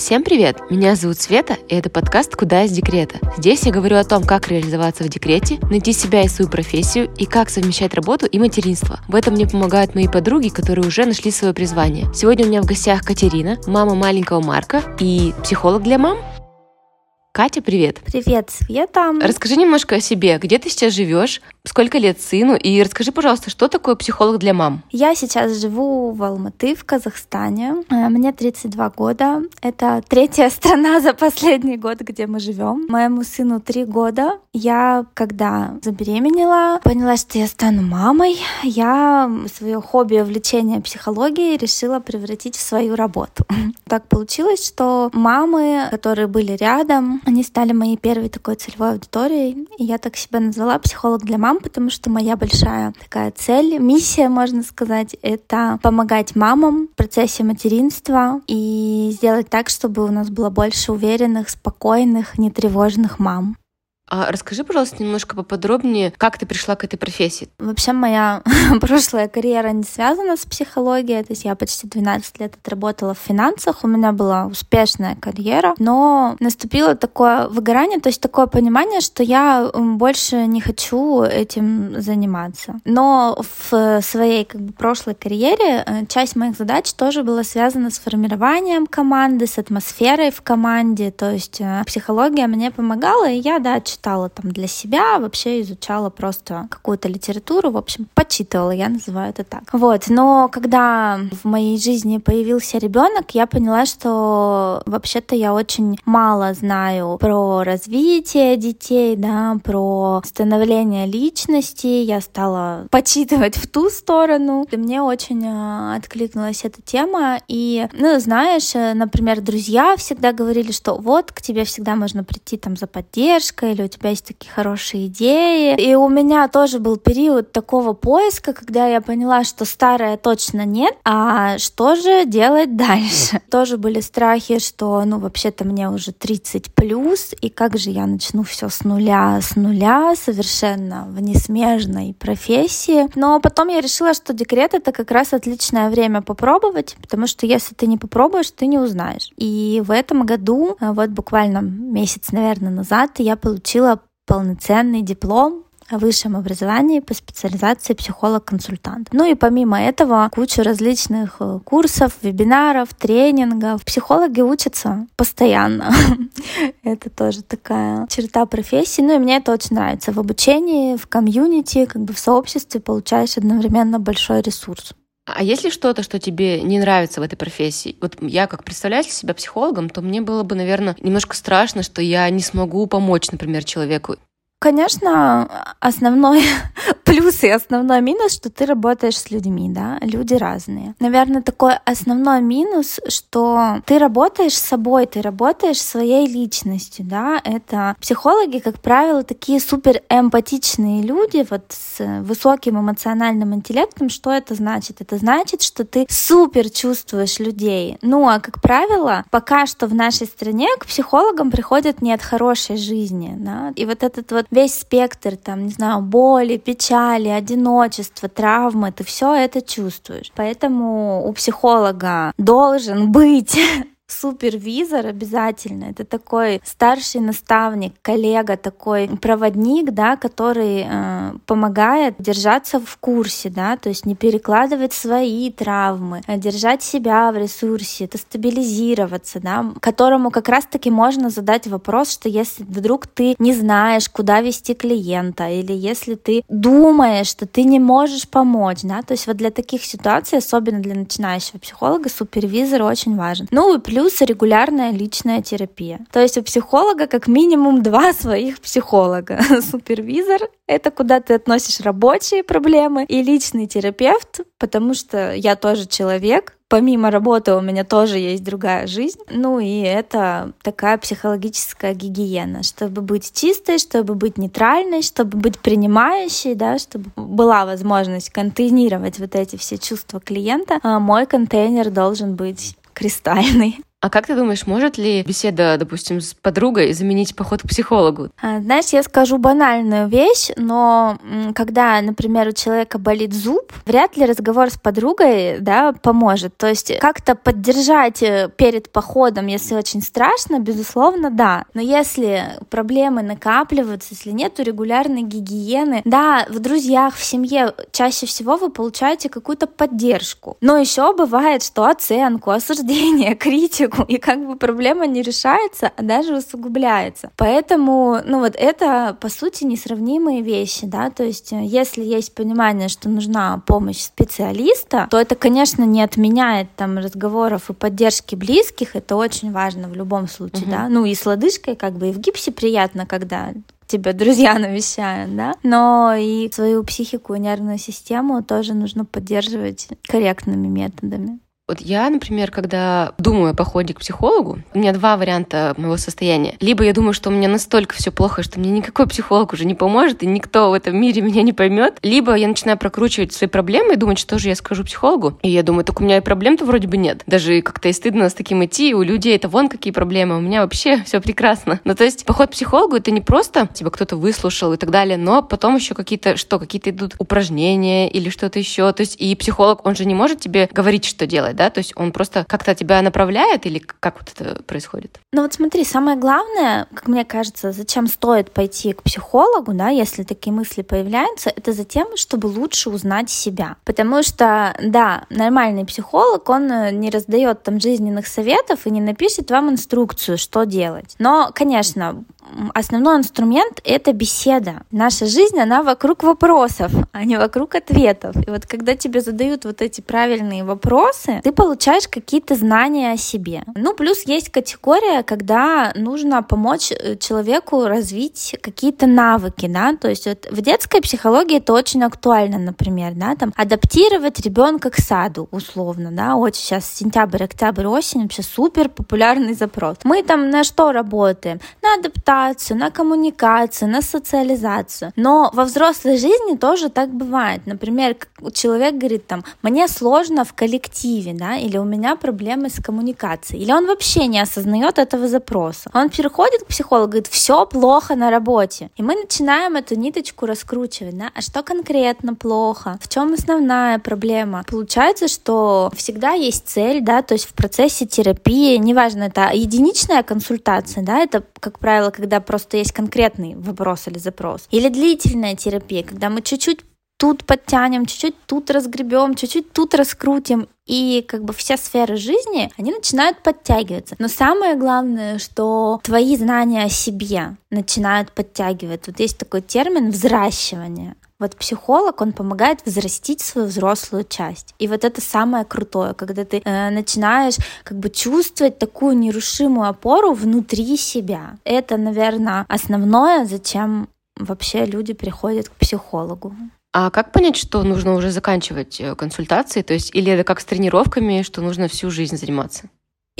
Всем привет! Меня зовут Света, и это подкаст «Куда из декрета». Здесь я говорю о том, как реализоваться в декрете, найти себя и свою профессию, и как совмещать работу и материнство. В этом мне помогают мои подруги, которые уже нашли свое призвание. Сегодня у меня в гостях Катерина, мама маленького Марка и психолог для мам. Катя, привет. Привет, Света. Расскажи немножко о себе. Где ты сейчас живешь? Сколько лет сыну? И расскажи, пожалуйста, что такое психолог для мам? Я сейчас живу в Алматы, в Казахстане. Э, мне 32 года. Это третья страна за последний год, где мы живем. Моему сыну 3 года. Я, когда забеременела, поняла, что я стану мамой. Я свое хобби, увлечение психологией решила превратить в свою работу. Так получилось, что мамы, которые были рядом, они стали моей первой такой целевой аудиторией. И я так себя назвала психолог для мам, потому что моя большая такая цель, миссия, можно сказать, это помогать мамам в процессе материнства и сделать так, чтобы у нас было больше уверенных, спокойных, нетревожных мам. А расскажи, пожалуйста, немножко поподробнее, как ты пришла к этой профессии. Вообще моя прошлая карьера не связана с психологией, то есть я почти 12 лет отработала в финансах, у меня была успешная карьера, но наступило такое выгорание, то есть такое понимание, что я больше не хочу этим заниматься. Но в своей как бы, прошлой карьере э, часть моих задач тоже была связана с формированием команды, с атмосферой в команде, то есть э, психология мне помогала, и я, да, читала там для себя, вообще изучала просто какую-то литературу, в общем, почитывала, я называю это так. Вот, но когда в моей жизни появился ребенок, я поняла, что вообще-то я очень мало знаю про развитие детей, да, про становление личности. Я стала почитывать в ту сторону. И мне очень э, откликнулась эта тема. И, ну, знаешь, э, например, друзья всегда говорили, что вот к тебе всегда можно прийти там за поддержкой или тебя есть такие хорошие идеи. И у меня тоже был период такого поиска, когда я поняла, что старое точно нет, а что же делать дальше? Тоже были страхи, что, ну, вообще-то мне уже 30 плюс, и как же я начну все с нуля, с нуля, совершенно в несмежной профессии. Но потом я решила, что декрет это как раз отличное время попробовать, потому что если ты не попробуешь, ты не узнаешь. И в этом году, вот буквально месяц, наверное, назад, я получила получила полноценный диплом о высшем образовании по специализации психолог-консультант. Ну и помимо этого куча различных э, курсов, вебинаров, тренингов. Психологи учатся постоянно. это тоже такая черта профессии. Ну и мне это очень нравится. В обучении, в комьюнити, как бы в сообществе получаешь одновременно большой ресурс. А есть ли что-то, что тебе не нравится в этой профессии? Вот я как представляю себя психологом, то мне было бы, наверное, немножко страшно, что я не смогу помочь, например, человеку. Конечно, основной плюс и основной минус, что ты работаешь с людьми, да, люди разные. Наверное, такой основной минус, что ты работаешь с собой, ты работаешь своей личностью, да, это психологи, как правило, такие супер эмпатичные люди, вот с высоким эмоциональным интеллектом. Что это значит? Это значит, что ты супер чувствуешь людей. Ну, а как правило, пока что в нашей стране к психологам приходят не от хорошей жизни, да, и вот этот вот весь спектр, там, не знаю, боли, печали, одиночества, травмы, ты все это чувствуешь. Поэтому у психолога должен быть супервизор обязательно. Это такой старший наставник, коллега, такой проводник, да, который э, помогает держаться в курсе, да, то есть не перекладывать свои травмы, а держать себя в ресурсе, это стабилизироваться, да, которому как раз-таки можно задать вопрос, что если вдруг ты не знаешь, куда вести клиента, или если ты думаешь, что ты не можешь помочь, да, то есть вот для таких ситуаций, особенно для начинающего психолога, супервизор очень важен. Ну и плюс плюс регулярная личная терапия. То есть у психолога как минимум два своих психолога. Супервизор — это куда ты относишь рабочие проблемы, и личный терапевт, потому что я тоже человек, помимо работы у меня тоже есть другая жизнь. Ну и это такая психологическая гигиена, чтобы быть чистой, чтобы быть нейтральной, чтобы быть принимающей, да, чтобы была возможность контейнировать вот эти все чувства клиента. А мой контейнер должен быть кристальный. А как ты думаешь, может ли беседа, допустим, с подругой заменить поход к психологу? А, знаешь, я скажу банальную вещь, но когда, например, у человека болит зуб, вряд ли разговор с подругой да, поможет. То есть как-то поддержать э, перед походом, если очень страшно, безусловно, да. Но если проблемы накапливаются, если нет регулярной гигиены, да, в друзьях, в семье чаще всего вы получаете какую-то поддержку. Но еще бывает, что оценку, осуждение, критику человеку, и как бы проблема не решается, а даже усугубляется. Поэтому, ну вот это, по сути, несравнимые вещи, да, то есть э, если есть понимание, что нужна помощь специалиста, то это, конечно, не отменяет там разговоров и поддержки близких, это очень важно в любом случае, угу. да, ну и с лодыжкой как бы и в гипсе приятно, когда тебя друзья навещают, да, но и свою психику и нервную систему тоже нужно поддерживать корректными методами. Вот я, например, когда думаю о походе к психологу, у меня два варианта моего состояния. Либо я думаю, что у меня настолько все плохо, что мне никакой психолог уже не поможет, и никто в этом мире меня не поймет. Либо я начинаю прокручивать свои проблемы и думать, что же я скажу психологу. И я думаю, так у меня и проблем-то вроде бы нет. Даже как-то и стыдно с таким идти, у людей это вон какие проблемы, у меня вообще все прекрасно. Ну, то есть поход к психологу это не просто тебя кто-то выслушал и так далее, но потом еще какие-то, что, какие-то идут упражнения или что-то еще. То есть и психолог, он же не может тебе говорить, что делать, да, то есть он просто как-то тебя направляет или как вот это происходит? Ну вот смотри, самое главное, как мне кажется, зачем стоит пойти к психологу, да, если такие мысли появляются, это за тем, чтобы лучше узнать себя. Потому что, да, нормальный психолог, он э, не раздает там жизненных советов и не напишет вам инструкцию, что делать. Но, конечно, основной инструмент — это беседа. Наша жизнь, она вокруг вопросов, а не вокруг ответов. И вот когда тебе задают вот эти правильные вопросы, ты получаешь какие-то знания о себе. Ну, плюс есть категория, когда нужно помочь э, человеку развить какие-то навыки, да, то есть вот в детской психологии это очень актуально, например, да, там адаптировать ребенка к саду, условно, да, очень сейчас сентябрь, октябрь, осень, вообще супер популярный запрос. Мы там на что работаем? На адаптацию адаптацию, на коммуникацию, на социализацию. Но во взрослой жизни тоже так бывает. Например, человек говорит там, мне сложно в коллективе, да, или у меня проблемы с коммуникацией, или он вообще не осознает этого запроса. Он переходит к психологу, говорит, все плохо на работе. И мы начинаем эту ниточку раскручивать, да, а что конкретно плохо, в чем основная проблема. Получается, что всегда есть цель, да, то есть в процессе терапии, неважно, это единичная консультация, да, это, как правило, когда просто есть конкретный вопрос или запрос. Или длительная терапия, когда мы чуть-чуть тут подтянем, чуть-чуть тут разгребем, чуть-чуть тут раскрутим, и как бы все сферы жизни, они начинают подтягиваться. Но самое главное, что твои знания о себе начинают подтягивать. Вот есть такой термин взращивание. Вот психолог, он помогает взрастить свою взрослую часть. И вот это самое крутое, когда ты э, начинаешь как бы чувствовать такую нерушимую опору внутри себя. Это, наверное, основное, зачем вообще люди приходят к психологу. А как понять, что нужно уже заканчивать э, консультации? То есть, или это как с тренировками, что нужно всю жизнь заниматься?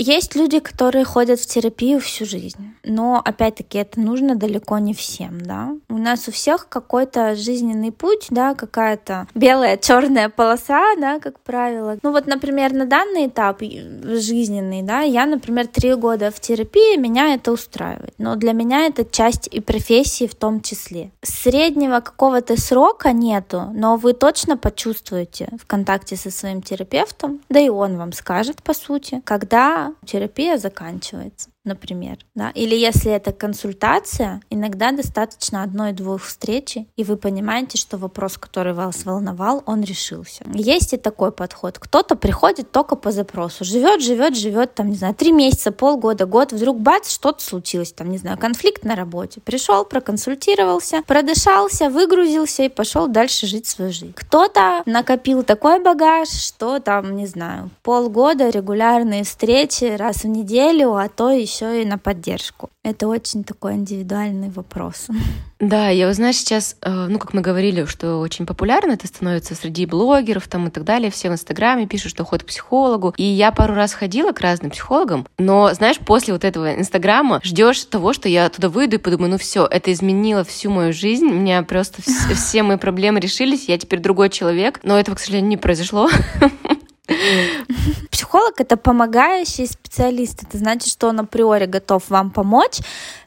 Есть люди, которые ходят в терапию всю жизнь, но опять-таки это нужно далеко не всем, да. У нас у всех какой-то жизненный путь, да, какая-то белая, черная полоса, да, как правило. Ну вот, например, на данный этап жизненный, да, я, например, три года в терапии, меня это устраивает, но для меня это часть и профессии в том числе. Среднего какого-то срока нету, но вы точно почувствуете в контакте со своим терапевтом, да и он вам скажет, по сути, когда терапия заканчивается например, да, или если это консультация, иногда достаточно одной-двух встречи, и вы понимаете, что вопрос, который вас волновал, он решился. Есть и такой подход. Кто-то приходит только по запросу, живет, живет, живет, там, не знаю, три месяца, полгода, год, вдруг бац, что-то случилось, там, не знаю, конфликт на работе. Пришел, проконсультировался, продышался, выгрузился и пошел дальше жить свою жизнь. Кто-то накопил такой багаж, что там, не знаю, полгода регулярные встречи раз в неделю, а то и еще и на поддержку. Это очень такой индивидуальный вопрос. Да, я знаешь, сейчас, э, ну, как мы говорили, что очень популярно это становится среди блогеров там и так далее, все в Инстаграме пишут, что ходят к психологу. И я пару раз ходила к разным психологам, но, знаешь, после вот этого Инстаграма ждешь того, что я туда выйду и подумаю, ну все, это изменило всю мою жизнь, у меня просто все мои проблемы решились, я теперь другой человек, но этого, к сожалению, не произошло. Психолог — это помогающий специалист. Это значит, что он априори готов вам помочь,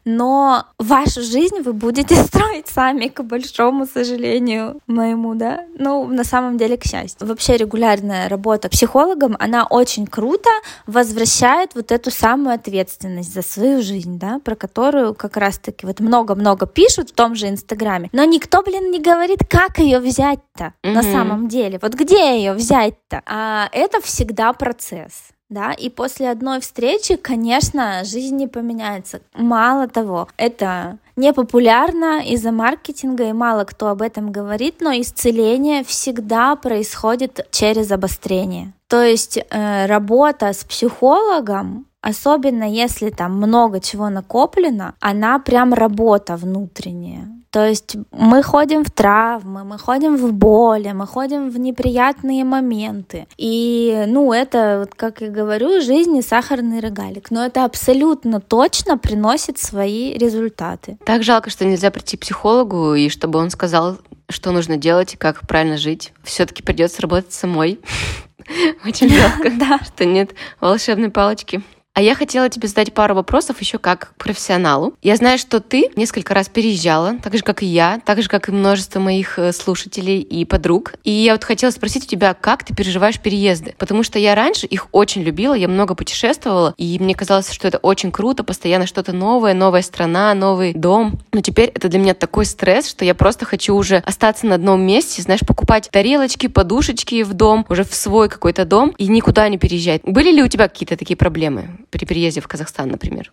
но вашу жизнь вы будете строить сами, к большому сожалению моему, да? Ну, на самом деле, к счастью. Вообще регулярная работа психологом, она очень круто возвращает вот эту самую ответственность за свою жизнь, да, про которую как раз-таки вот много-много пишут в том же Инстаграме. Но никто, блин, не говорит, как ее взять-то mm-hmm. на самом деле. Вот где ее взять-то? А это всегда процесс да, и после одной встречи, конечно, жизнь не поменяется. Мало того, это не популярно из-за маркетинга, и мало кто об этом говорит, но исцеление всегда происходит через обострение. То есть э, работа с психологом особенно если там много чего накоплено, она прям работа внутренняя. То есть мы ходим в травмы, мы ходим в боли, мы ходим в неприятные моменты. И, ну, это, вот, как я говорю, жизнь и сахарный рогалик. Но это абсолютно точно приносит свои результаты. Так жалко, что нельзя прийти к психологу, и чтобы он сказал, что нужно делать и как правильно жить. Все-таки придется работать самой. Очень жалко, что нет волшебной палочки. А я хотела тебе задать пару вопросов еще как профессионалу. Я знаю, что ты несколько раз переезжала, так же, как и я, так же, как и множество моих э, слушателей и подруг. И я вот хотела спросить у тебя, как ты переживаешь переезды? Потому что я раньше их очень любила, я много путешествовала, и мне казалось, что это очень круто, постоянно что-то новое, новая страна, новый дом. Но теперь это для меня такой стресс, что я просто хочу уже остаться на одном месте, знаешь, покупать тарелочки, подушечки в дом, уже в свой какой-то дом, и никуда не переезжать. Были ли у тебя какие-то такие проблемы? При переезде в Казахстан, например?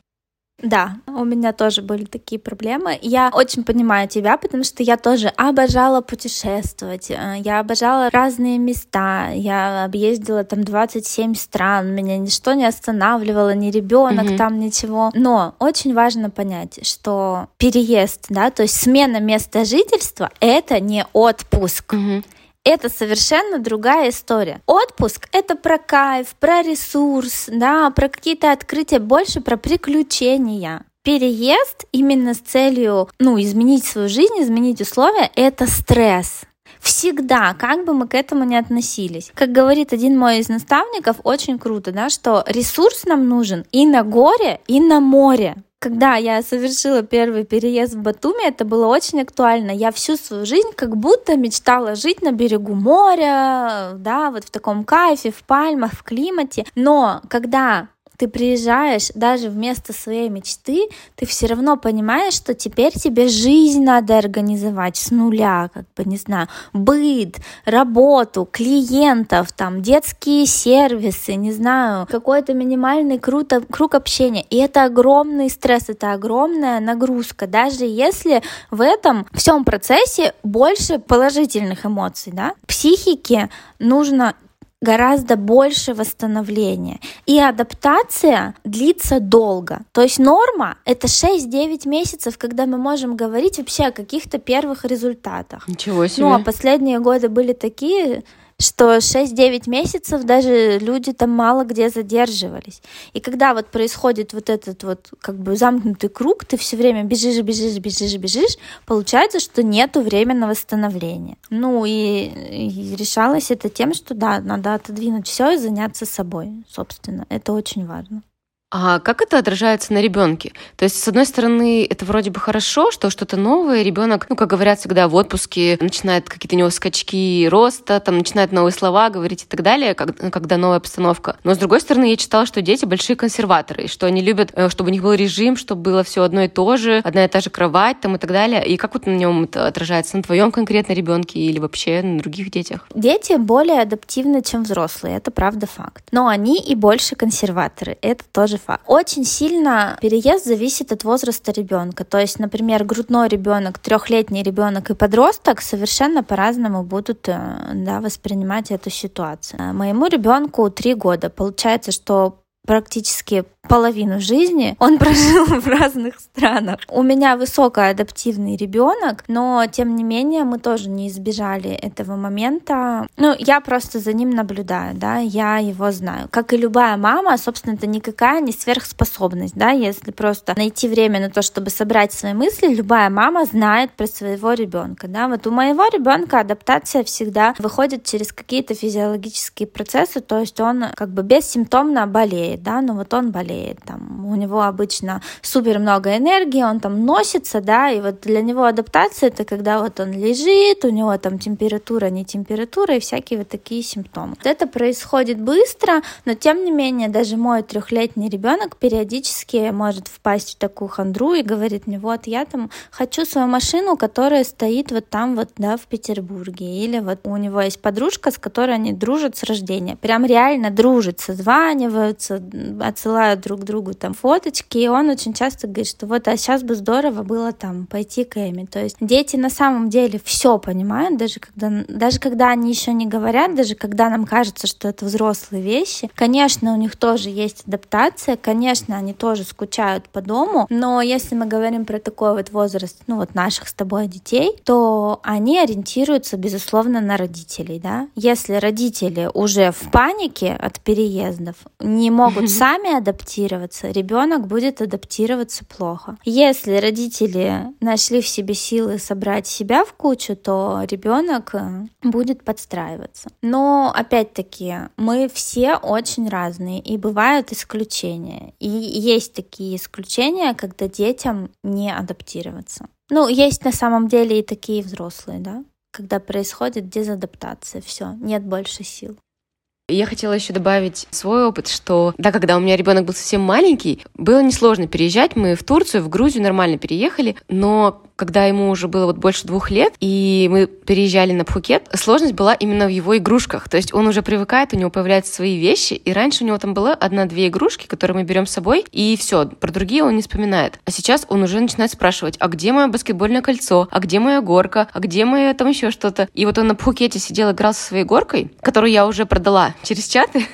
Да, у меня тоже были такие проблемы. Я очень понимаю тебя, потому что я тоже обожала путешествовать. Э, я обожала разные места. Я объездила там 27 стран. Меня ничто не останавливало, ни ребенок mm-hmm. там, ничего. Но очень важно понять, что переезд, да, то есть смена места жительства — это не отпуск. Mm-hmm это совершенно другая история. Отпуск — это про кайф, про ресурс, да, про какие-то открытия, больше про приключения. Переезд именно с целью, ну, изменить свою жизнь, изменить условия — это стресс. Всегда, как бы мы к этому ни относились. Как говорит один мой из наставников, очень круто, да, что ресурс нам нужен и на горе, и на море. Когда я совершила первый переезд в Батуми, это было очень актуально. Я всю свою жизнь как будто мечтала жить на берегу моря, да, вот в таком кайфе, в пальмах, в климате. Но когда ты приезжаешь даже вместо своей мечты, ты все равно понимаешь, что теперь тебе жизнь надо организовать с нуля, как бы, не знаю, быт, работу, клиентов, там, детские сервисы, не знаю, какой-то минимальный круто, круг общения. И это огромный стресс, это огромная нагрузка, даже если в этом всем процессе больше положительных эмоций, да. Психике нужно гораздо больше восстановления. И адаптация длится долго. То есть норма — это 6-9 месяцев, когда мы можем говорить вообще о каких-то первых результатах. Ничего себе. Ну, а последние годы были такие, что 6-9 месяцев даже люди там мало где задерживались. И когда вот происходит вот этот вот как бы замкнутый круг, ты все время бежишь, бежишь, бежишь, бежишь, получается, что нету времени на восстановление. Ну и, и решалось это тем, что да, надо отодвинуть все и заняться собой, собственно. Это очень важно. А как это отражается на ребенке? То есть, с одной стороны, это вроде бы хорошо, что что-то новое, ребенок, ну, как говорят всегда, в отпуске начинает какие-то у него скачки роста, там начинает новые слова говорить и так далее, когда новая обстановка. Но с другой стороны, я читала, что дети большие консерваторы, что они любят, э, чтобы у них был режим, чтобы было все одно и то же, одна и та же кровать там и так далее. И как вот на нем это отражается? На твоем конкретно ребенке или вообще на других детях? Дети более адаптивны, чем взрослые, это правда факт. Но они и больше консерваторы, это тоже факт. Очень сильно переезд зависит от возраста ребенка. То есть, например, грудной ребенок, трехлетний ребенок и подросток совершенно по-разному будут э, да, воспринимать эту ситуацию. Моему ребенку три года. Получается, что практически половину жизни он прожил в разных странах. У меня высокоадаптивный ребенок, но тем не менее мы тоже не избежали этого момента. Ну, я просто за ним наблюдаю, да, я его знаю. Как и любая мама, собственно, это никакая не сверхспособность, да, если просто найти время на то, чтобы собрать свои мысли, любая мама знает про своего ребенка, да. Вот у моего ребенка адаптация всегда выходит через какие-то физиологические процессы, то есть он как бы бессимптомно болеет, да, но вот он болеет, там, у него обычно супер много энергии, он там носится, да, и вот для него адаптация это когда вот он лежит, у него там температура, не температура и всякие вот такие симптомы. Вот это происходит быстро, но тем не менее даже мой трехлетний ребенок периодически может впасть в такую хандру и говорит мне, вот я там хочу свою машину, которая стоит вот там вот, да, в Петербурге, или вот у него есть подружка, с которой они дружат с рождения, прям реально дружат, созваниваются, отсылают друг другу там фоточки, и он очень часто говорит, что вот, а сейчас бы здорово было там пойти к Эми. То есть дети на самом деле все понимают, даже когда, даже когда они еще не говорят, даже когда нам кажется, что это взрослые вещи. Конечно, у них тоже есть адаптация, конечно, они тоже скучают по дому, но если мы говорим про такой вот возраст, ну вот наших с тобой детей, то они ориентируются, безусловно, на родителей, да. Если родители уже в панике от переездов, не могут сами адаптироваться, ребенок будет адаптироваться плохо. Если родители нашли в себе силы собрать себя в кучу, то ребенок э, будет подстраиваться. Но опять-таки мы все очень разные, и бывают исключения. И есть такие исключения, когда детям не адаптироваться. Ну, есть на самом деле и такие взрослые, да, когда происходит дезадаптация, все, нет больше сил. Я хотела еще добавить свой опыт, что да, когда у меня ребенок был совсем маленький, было несложно переезжать. Мы в Турцию, в Грузию нормально переехали, но когда ему уже было вот больше двух лет, и мы переезжали на Пхукет, сложность была именно в его игрушках. То есть он уже привыкает, у него появляются свои вещи, и раньше у него там было одна-две игрушки, которые мы берем с собой, и все, про другие он не вспоминает. А сейчас он уже начинает спрашивать, а где мое баскетбольное кольцо, а где моя горка, а где моя там еще что-то. И вот он на Пхукете сидел, играл со своей горкой, которую я уже продала через чаты,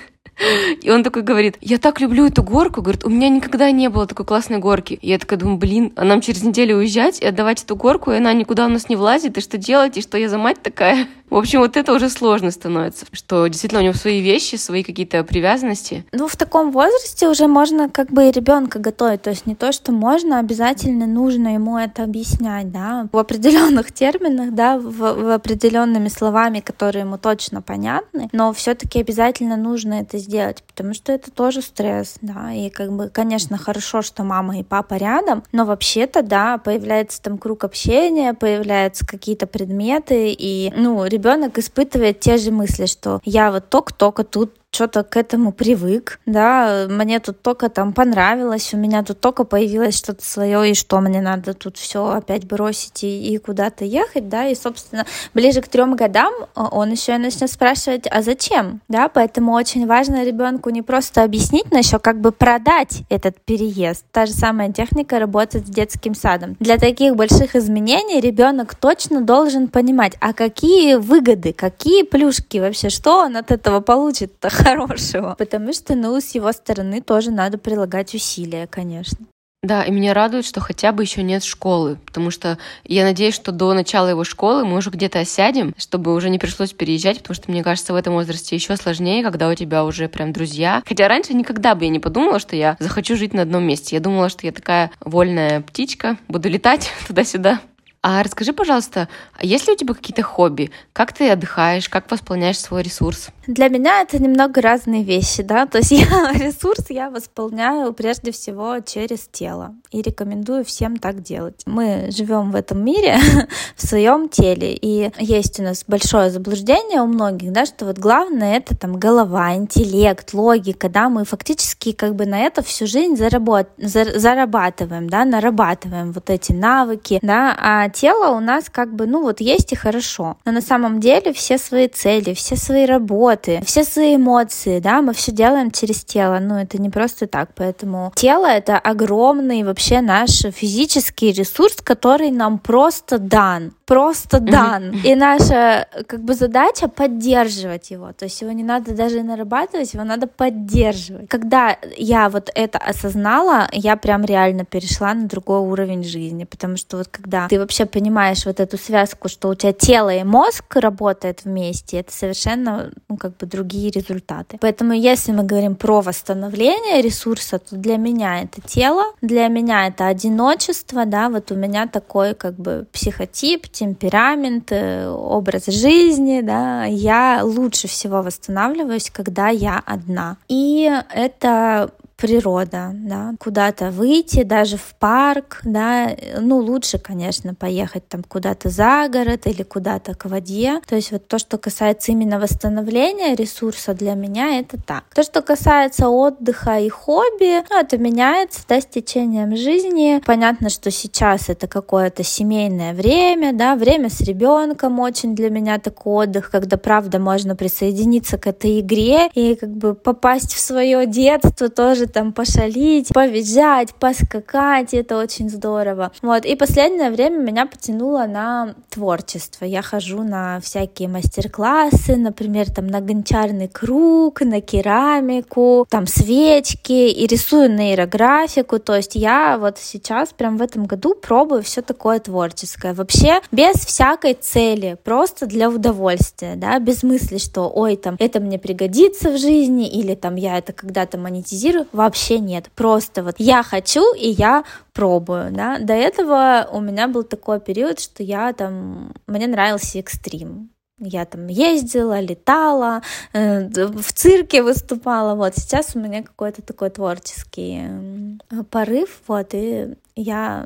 И он такой говорит, я так люблю эту горку, говорит, у меня никогда не было такой классной горки. И я такая думаю, блин, а нам через неделю уезжать и отдавать эту горку, и она никуда у нас не влазит, и что делать, и что я за мать такая? В общем, вот это уже сложно становится, что действительно у него свои вещи, свои какие-то привязанности. Ну, в таком возрасте уже можно как бы и ребенка готовить, то есть не то, что можно, обязательно нужно ему это объяснять, да, в определенных терминах, да, в, в определенными словами, которые ему точно понятны, но все-таки обязательно нужно это сделать, потому что это тоже стресс, да, и как бы, конечно, хорошо, что мама и папа рядом, но вообще-то, да, появляется там круг общения, появляются какие-то предметы, и, ну, ребенок испытывает те же мысли, что я вот только-только тут что-то к этому привык, да, мне тут только там понравилось, у меня тут только появилось что-то свое, и что мне надо тут все опять бросить и, и куда-то ехать, да, и, собственно, ближе к трем годам он еще и начнет спрашивать, а зачем, да, поэтому очень важно ребенку не просто объяснить, но еще как бы продать этот переезд. Та же самая техника работает с детским садом. Для таких больших изменений ребенок точно должен понимать, а какие выгоды, какие плюшки вообще, что он от этого получит-то хорошего. Потому что, ну, с его стороны тоже надо прилагать усилия, конечно. Да, и меня радует, что хотя бы еще нет школы, потому что я надеюсь, что до начала его школы мы уже где-то осядем, чтобы уже не пришлось переезжать, потому что, мне кажется, в этом возрасте еще сложнее, когда у тебя уже прям друзья. Хотя раньше никогда бы я не подумала, что я захочу жить на одном месте. Я думала, что я такая вольная птичка, буду летать туда-сюда. А расскажи, пожалуйста, а есть ли у тебя какие-то хобби? Как ты отдыхаешь? Как восполняешь свой ресурс? Для меня это немного разные вещи, да, то есть я ресурс я восполняю прежде всего через тело и рекомендую всем так делать. Мы живем в этом мире в своем теле, и есть у нас большое заблуждение у многих, да, что вот главное это там голова, интеллект, логика, да, мы фактически как бы на это всю жизнь заработ... зарабатываем, да, нарабатываем вот эти навыки, да, а тело у нас как бы, ну вот есть и хорошо, но на самом деле все свои цели, все свои работы, все свои эмоции, да, мы все делаем через тело, ну, это не просто так, поэтому тело — это огромный вообще наш физический ресурс, который нам просто дан, просто дан. И наша как бы задача поддерживать его. То есть его не надо даже нарабатывать, его надо поддерживать. Когда я вот это осознала, я прям реально перешла на другой уровень жизни, потому что вот когда ты вообще понимаешь вот эту связку, что у тебя тело и мозг работают вместе, это совершенно ну, как бы другие результаты. Поэтому если мы говорим про восстановление ресурса, то для меня это тело, для меня это одиночество, да, вот у меня такой как бы психотип, темперамент, образ жизни, да, я лучше всего восстанавливаюсь, когда я одна. И это природа, да, куда-то выйти, даже в парк, да, ну, лучше, конечно, поехать там куда-то за город или куда-то к воде, то есть вот то, что касается именно восстановления ресурса для меня, это так. То, что касается отдыха и хобби, ну, это меняется, да, с течением жизни. Понятно, что сейчас это какое-то семейное время, да, время с ребенком очень для меня такой отдых, когда, правда, можно присоединиться к этой игре и как бы попасть в свое детство тоже там пошалить, повизжать, поскакать, это очень здорово. Вот, и последнее время меня потянуло на творчество. Я хожу на всякие мастер-классы, например, там на гончарный круг, на керамику, там свечки, и рисую нейрографику, то есть я вот сейчас прям в этом году пробую все такое творческое. Вообще без всякой цели, просто для удовольствия, да, без мысли, что ой, там, это мне пригодится в жизни, или там я это когда-то монетизирую вообще нет. Просто вот я хочу, и я пробую, да. До этого у меня был такой период, что я там, мне нравился экстрим. Я там ездила, летала, э, в цирке выступала. Вот сейчас у меня какой-то такой творческий порыв, вот, и я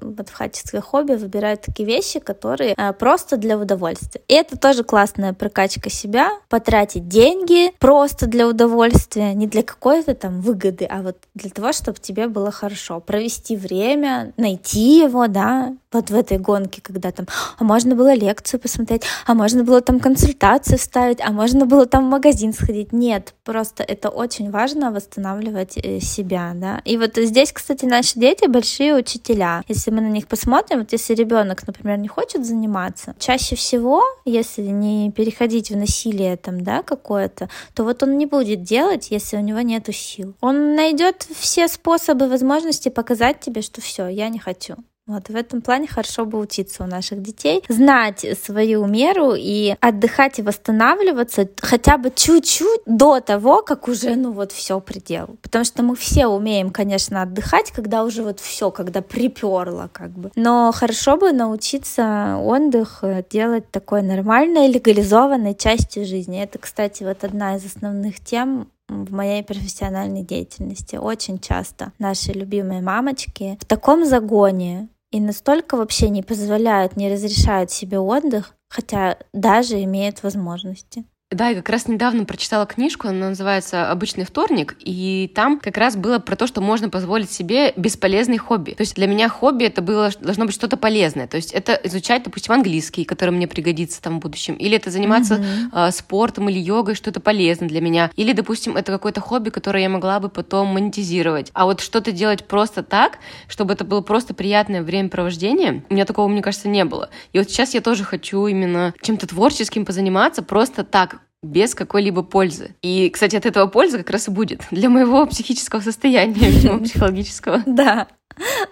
вот в качестве хобби выбирают такие вещи, которые э, просто для удовольствия. И это тоже классная прокачка себя, потратить деньги просто для удовольствия, не для какой-то там выгоды, а вот для того, чтобы тебе было хорошо, провести время, найти его, да, вот в этой гонке, когда там, а можно было лекцию посмотреть, а можно было там консультацию ставить, а можно было там в магазин сходить. Нет, просто это очень важно восстанавливать э, себя, да. И вот здесь, кстати, наши дети большие учителя. Если мы на них посмотрим, вот если ребенок, например, не хочет заниматься, чаще всего, если не переходить в насилие там, да, какое-то, то вот он не будет делать, если у него нет сил. Он найдет все способы, возможности показать тебе, что все, я не хочу. Вот в этом плане хорошо бы учиться у наших детей, знать свою меру и отдыхать и восстанавливаться хотя бы чуть-чуть до того, как уже, ну вот все предел. Потому что мы все умеем, конечно, отдыхать, когда уже вот все, когда приперло как бы. Но хорошо бы научиться отдых э, делать такой нормальной, легализованной частью жизни. Это, кстати, вот одна из основных тем в моей профессиональной деятельности. Очень часто наши любимые мамочки в таком загоне и настолько вообще не позволяют, не разрешают себе отдых, хотя даже имеют возможности. Да, я как раз недавно прочитала книжку, она называется «Обычный вторник», и там как раз было про то, что можно позволить себе бесполезный хобби. То есть для меня хобби это было, должно быть что-то полезное. То есть это изучать, допустим, английский, который мне пригодится там в будущем, или это заниматься mm-hmm. э, спортом или йогой, что-то полезное для меня, или, допустим, это какое-то хобби, которое я могла бы потом монетизировать. А вот что-то делать просто так, чтобы это было просто приятное времяпровождение, у меня такого, мне кажется, не было. И вот сейчас я тоже хочу именно чем-то творческим позаниматься, просто так, без какой-либо пользы. И, кстати, от этого польза как раз и будет для моего психического состояния, видимо, психологического. Да.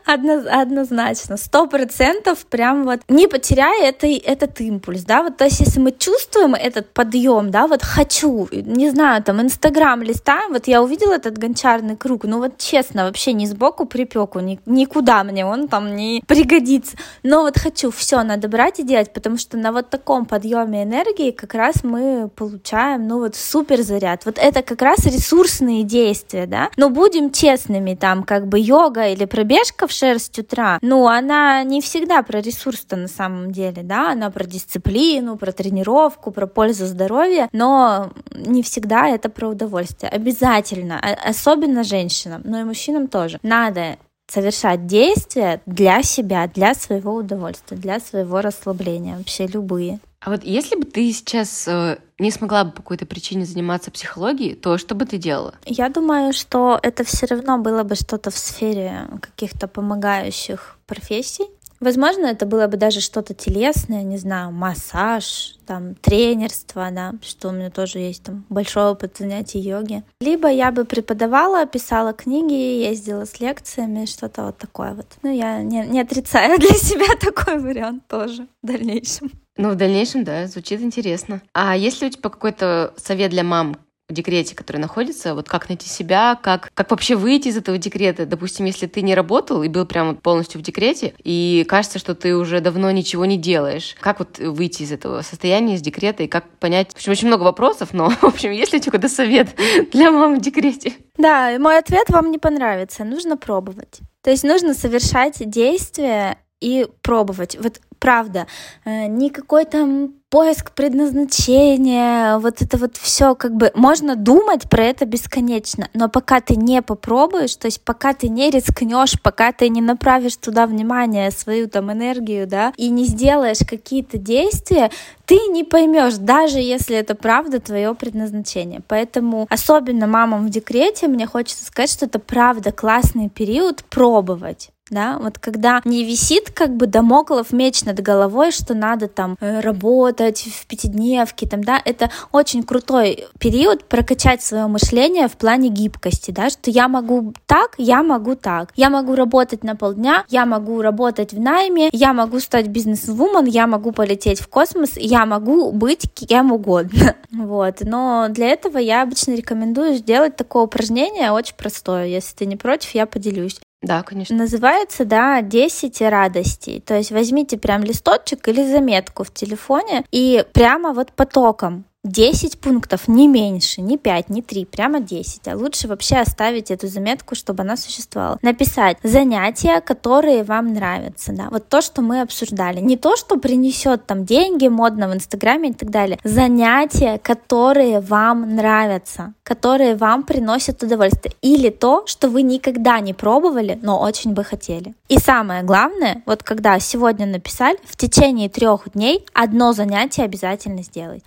Одно, однозначно, сто процентов прям вот не потеряя это, этот импульс, да, вот то есть если мы чувствуем этот подъем, да, вот хочу, не знаю, там Инстаграм листаем, вот я увидела этот гончарный круг, ну вот честно, вообще ни сбоку припеку, ни, никуда мне он там не пригодится, но вот хочу, все, надо брать и делать, потому что на вот таком подъеме энергии как раз мы получаем, ну вот супер заряд, вот это как раз ресурсные действия, да, но будем честными, там как бы йога или пробежка пробежка в 6 утра, ну, она не всегда про ресурс-то на самом деле, да, она про дисциплину, про тренировку, про пользу здоровья, но не всегда это про удовольствие. Обязательно, а, особенно женщинам, но и мужчинам тоже. Надо совершать действия для себя, для своего удовольствия, для своего расслабления, вообще любые. А вот если бы ты сейчас э, не смогла бы по какой-то причине заниматься психологией, то что бы ты делала? Я думаю, что это все равно было бы что-то в сфере каких-то помогающих профессий. Возможно, это было бы даже что-то телесное, не знаю, массаж, там, тренерство, да, что у меня тоже есть там большой опыт занятий йоги. Либо я бы преподавала, писала книги, ездила с лекциями, что-то вот такое вот. Ну, я не, не отрицаю для себя такой вариант тоже в дальнейшем. Ну, в дальнейшем, да, звучит интересно. А есть ли у тебя какой-то совет для мам, в декрете, который находится, вот как найти себя, как, как вообще выйти из этого декрета. Допустим, если ты не работал и был прямо полностью в декрете, и кажется, что ты уже давно ничего не делаешь, как вот выйти из этого состояния, из декрета, и как понять... В общем, очень много вопросов, но, в общем, есть ли у тебя какой-то совет для мам в декрете? Да, мой ответ вам не понравится. Нужно пробовать. То есть нужно совершать действия и пробовать. Вот правда, э, никакой там поиск предназначения, вот это вот все как бы можно думать про это бесконечно, но пока ты не попробуешь, то есть пока ты не рискнешь, пока ты не направишь туда внимание, свою там энергию, да, и не сделаешь какие-то действия, ты не поймешь, даже если это правда твое предназначение. Поэтому особенно мамам в декрете мне хочется сказать, что это правда классный период пробовать да, вот когда не висит как бы домоклов меч над головой, что надо там э, работать в пятидневке, там, да, это очень крутой период прокачать свое мышление в плане гибкости, да, что я могу так, я могу так, я могу работать на полдня, я могу работать в найме, я могу стать бизнес-вумен, я могу полететь в космос, я могу быть кем угодно, вот, но для этого я обычно рекомендую сделать такое упражнение, очень простое, если ты не против, я поделюсь. Да, конечно. Называется, да, 10 радостей. То есть возьмите прям листочек или заметку в телефоне и прямо вот потоком 10 пунктов, не меньше, не 5, не 3, прямо 10. А лучше вообще оставить эту заметку, чтобы она существовала. Написать занятия, которые вам нравятся, да, вот то, что мы обсуждали. Не то, что принесет там деньги модно в Инстаграме и так далее. Занятия, которые вам нравятся, которые вам приносят удовольствие. Или то, что вы никогда не пробовали, но очень бы хотели. И самое главное, вот когда сегодня написали, в течение трех дней одно занятие обязательно сделайте.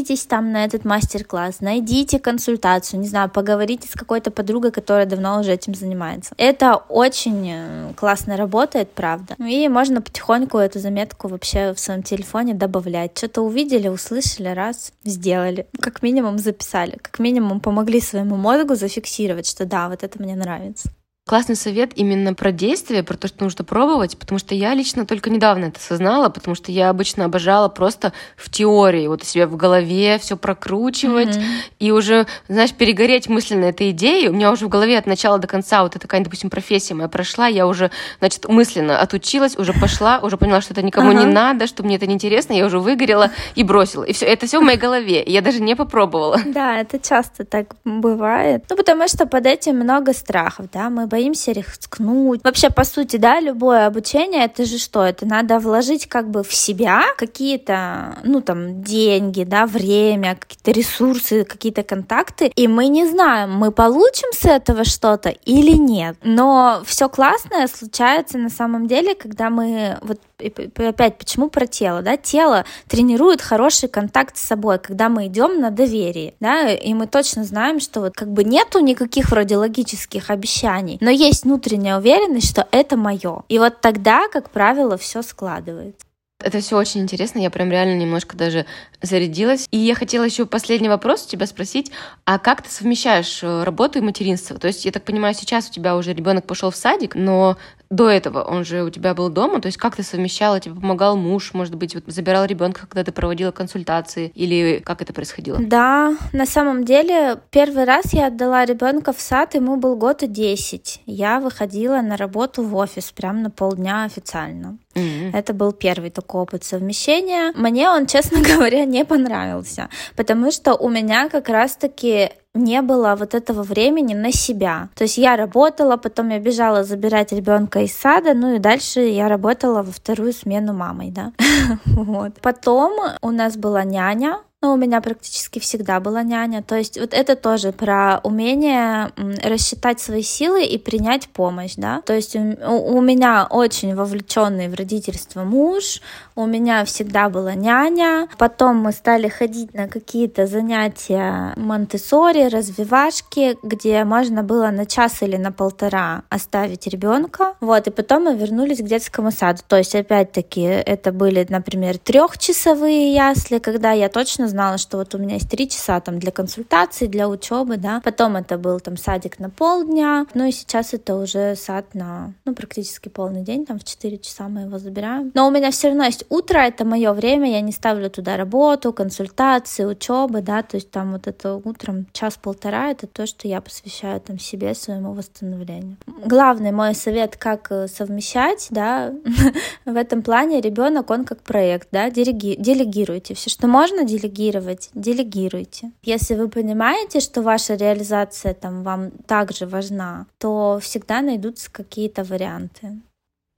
Запишитесь там на этот мастер-класс, найдите консультацию, не знаю, поговорите с какой-то подругой, которая давно уже этим занимается. Это очень э, классно работает, правда. И можно потихоньку эту заметку вообще в своем телефоне добавлять. Что-то увидели, услышали, раз, сделали. Как минимум записали, как минимум помогли своему мозгу зафиксировать, что да, вот это мне нравится классный совет именно про действие, про то, что нужно пробовать, потому что я лично только недавно это осознала, потому что я обычно обожала просто в теории, вот у себя в голове все прокручивать mm-hmm. и уже, знаешь, перегореть мысленно этой идеей. У меня уже в голове от начала до конца вот эта какая допустим, профессия моя прошла, я уже, значит, мысленно отучилась, уже пошла, уже поняла, что это никому uh-huh. не надо, что мне это не интересно, я уже выгорела и бросила. И все, это все в моей голове. Я даже не попробовала. Да, это часто так бывает. Ну, потому что под этим много страхов, да, мы боимся боимся рискнуть. Вообще, по сути, да, любое обучение, это же что? Это надо вложить как бы в себя какие-то, ну, там, деньги, да, время, какие-то ресурсы, какие-то контакты, и мы не знаем, мы получим с этого что-то или нет. Но все классное случается на самом деле, когда мы вот опять, почему про тело, да, тело тренирует хороший контакт с собой, когда мы идем на доверие, да, и мы точно знаем, что вот как бы нету никаких вроде логических обещаний, но есть внутренняя уверенность, что это мое. И вот тогда, как правило, все складывается. Это все очень интересно, я прям реально немножко даже зарядилась. И я хотела еще последний вопрос у тебя спросить, а как ты совмещаешь э, работу и материнство? То есть, я так понимаю, сейчас у тебя уже ребенок пошел в садик, но до этого он же у тебя был дома, то есть как ты совмещала, тебе помогал муж, может быть, вот забирал ребенка, когда ты проводила консультации, или как это происходило? Да, на самом деле первый раз я отдала ребенка в сад, ему был год и десять. Я выходила на работу в офис прям на полдня официально. Mm-hmm. Это был первый такой опыт совмещения. Мне он, честно говоря, не понравился, потому что у меня как раз-таки не было вот этого времени на себя. То есть я работала, потом я бежала забирать ребенка из сада, ну и дальше я работала во вторую смену мамой, да. Потом у нас была няня, но у меня практически всегда была няня. То есть вот это тоже про умение рассчитать свои силы и принять помощь, да. То есть у, у меня очень вовлеченный в родительство муж, у меня всегда была няня. Потом мы стали ходить на какие-то занятия монтессори, развивашки, где можно было на час или на полтора оставить ребенка. Вот, и потом мы вернулись к детскому саду. То есть, опять-таки, это были, например, трехчасовые ясли, когда я точно знала, что вот у меня есть три часа там для консультаций, для учебы, да. Потом это был там садик на полдня, ну и сейчас это уже сад на, ну, практически полный день, там в 4 часа мы его забираем. Но у меня все равно есть утро это мое время, я не ставлю туда работу, консультации, учебы, да, то есть там вот это утром час-полтора, это то, что я посвящаю там себе, своему восстановлению. Главный мой совет, как э, совмещать, да, в этом плане ребенок, он как проект, да, делеги, делегируйте. Все, что можно делегировать, делегируйте. Если вы понимаете, что ваша реализация там вам также важна, то всегда найдутся какие-то варианты.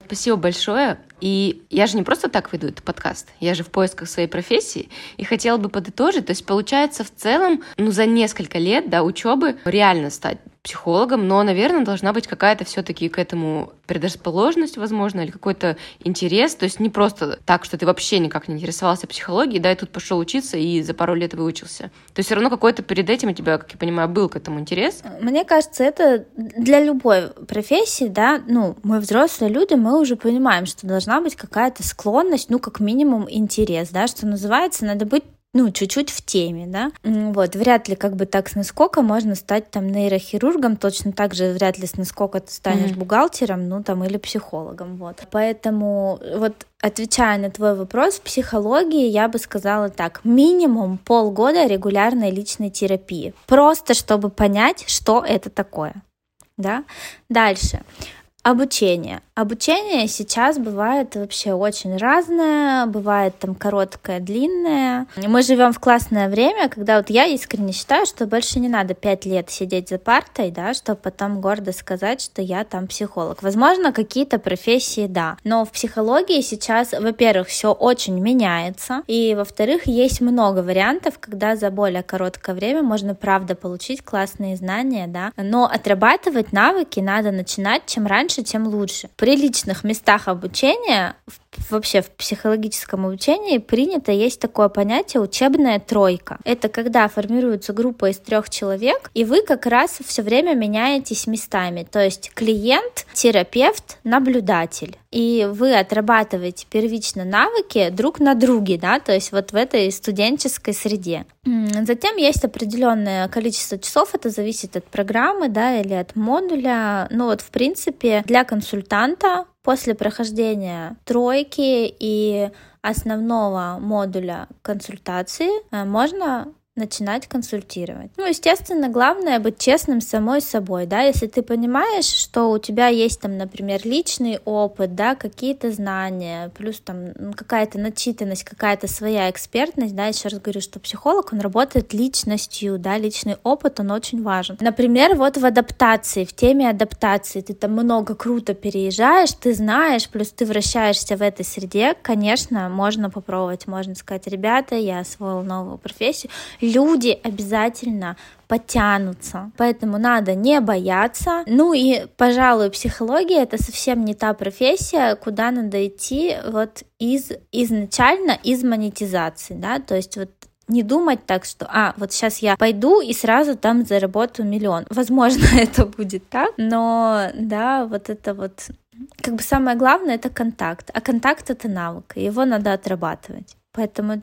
Спасибо большое. И я же не просто так веду этот подкаст, я же в поисках своей профессии и хотела бы подытожить. То есть получается в целом, ну за несколько лет да, учебы реально стать психологом, но, наверное, должна быть какая-то все-таки к этому предрасположенность, возможно, или какой-то интерес. То есть не просто так, что ты вообще никак не интересовался психологией, да, и тут пошел учиться и за пару лет выучился. То есть все равно какой-то перед этим у тебя, как я понимаю, был к этому интерес. Мне кажется, это для любой профессии, да, ну, мы взрослые люди, мы уже понимаем, что должна быть какая-то склонность, ну, как минимум интерес, да, что называется, надо быть ну, чуть-чуть в теме, да. Вот, вряд ли как бы так с наскока можно стать там нейрохирургом, точно так же вряд ли с наскока ты станешь mm-hmm. бухгалтером, ну, там, или психологом, вот. Поэтому вот отвечая на твой вопрос, в психологии я бы сказала так, минимум полгода регулярной личной терапии, просто чтобы понять, что это такое, да. Дальше. Обучение. Обучение сейчас бывает вообще очень разное, бывает там короткое, длинное. Мы живем в классное время, когда вот я искренне считаю, что больше не надо пять лет сидеть за партой, да, чтобы потом гордо сказать, что я там психолог. Возможно, какие-то профессии, да, но в психологии сейчас, во-первых, все очень меняется, и во-вторых, есть много вариантов, когда за более короткое время можно, правда, получить классные знания, да, но отрабатывать навыки надо начинать чем раньше, тем лучше. При личных местах обучения, вообще в психологическом обучении принято есть такое понятие учебная тройка. Это когда формируется группа из трех человек, и вы как раз все время меняетесь местами. То есть клиент, терапевт, наблюдатель и вы отрабатываете первично навыки друг на друге, да, то есть вот в этой студенческой среде. Затем есть определенное количество часов, это зависит от программы, да, или от модуля. Ну вот, в принципе, для консультанта после прохождения тройки и основного модуля консультации э, можно начинать консультировать. Ну, естественно, главное быть честным с самой собой, да, если ты понимаешь, что у тебя есть там, например, личный опыт, да, какие-то знания, плюс там какая-то начитанность, какая-то своя экспертность, да, еще раз говорю, что психолог, он работает личностью, да, личный опыт, он очень важен. Например, вот в адаптации, в теме адаптации, ты там много круто переезжаешь, ты знаешь, плюс ты вращаешься в этой среде, конечно, можно попробовать, можно сказать, ребята, я освоил новую профессию, люди обязательно потянутся. Поэтому надо не бояться. Ну и, пожалуй, психология это совсем не та профессия, куда надо идти вот из изначально из монетизации, да, то есть вот не думать так, что, а, вот сейчас я пойду и сразу там заработаю миллион. Возможно, это будет так, но, да, вот это вот, как бы самое главное, это контакт, а контакт это навык, его надо отрабатывать. Поэтому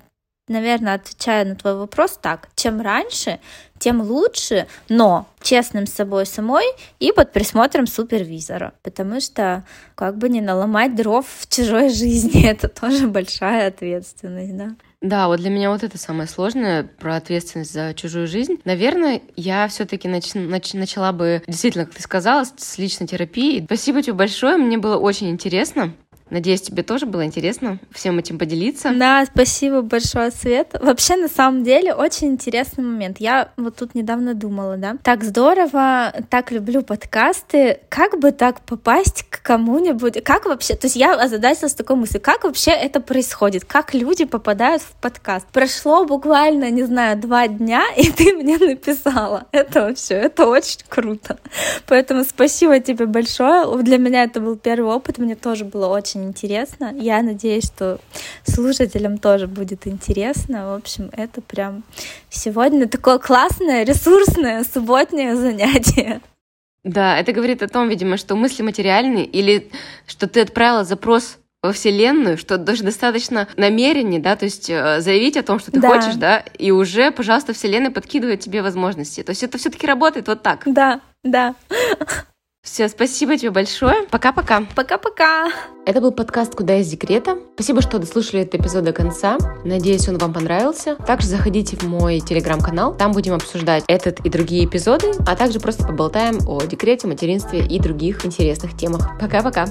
наверное, отвечая на твой вопрос так, чем раньше, тем лучше, но честным с собой самой и под присмотром супервизора, потому что как бы не наломать дров в чужой жизни, это тоже большая ответственность, да. Да, вот для меня вот это самое сложное про ответственность за чужую жизнь. Наверное, я все-таки нач- нач- начала бы, действительно, как ты сказала, с личной терапии. Спасибо тебе большое, мне было очень интересно. Надеюсь, тебе тоже было интересно всем этим поделиться. Да, спасибо большое, Свет. Вообще, на самом деле, очень интересный момент. Я вот тут недавно думала, да, так здорово, так люблю подкасты. Как бы так попасть к кому-нибудь? Как вообще? То есть я озадачилась такой мыслью, как вообще это происходит? Как люди попадают в подкаст? Прошло буквально, не знаю, два дня, и ты мне написала. Это вообще, это очень круто. Поэтому спасибо тебе большое. Для меня это был первый опыт, мне тоже было очень интересно. Я надеюсь, что слушателям тоже будет интересно. В общем, это прям сегодня такое классное, ресурсное субботнее занятие. Да, это говорит о том, видимо, что мысли материальны, или что ты отправила запрос во Вселенную, что даже достаточно намерения, да, то есть э, заявить о том, что ты да. хочешь, да, и уже, пожалуйста, Вселенная подкидывает тебе возможности. То есть это все-таки работает вот так. Да, да. Все, спасибо тебе большое. Пока-пока. Пока-пока. Это был подкаст «Куда из декрета». Спасибо, что дослушали этот эпизод до конца. Надеюсь, он вам понравился. Также заходите в мой телеграм-канал. Там будем обсуждать этот и другие эпизоды, а также просто поболтаем о декрете, материнстве и других интересных темах. Пока-пока.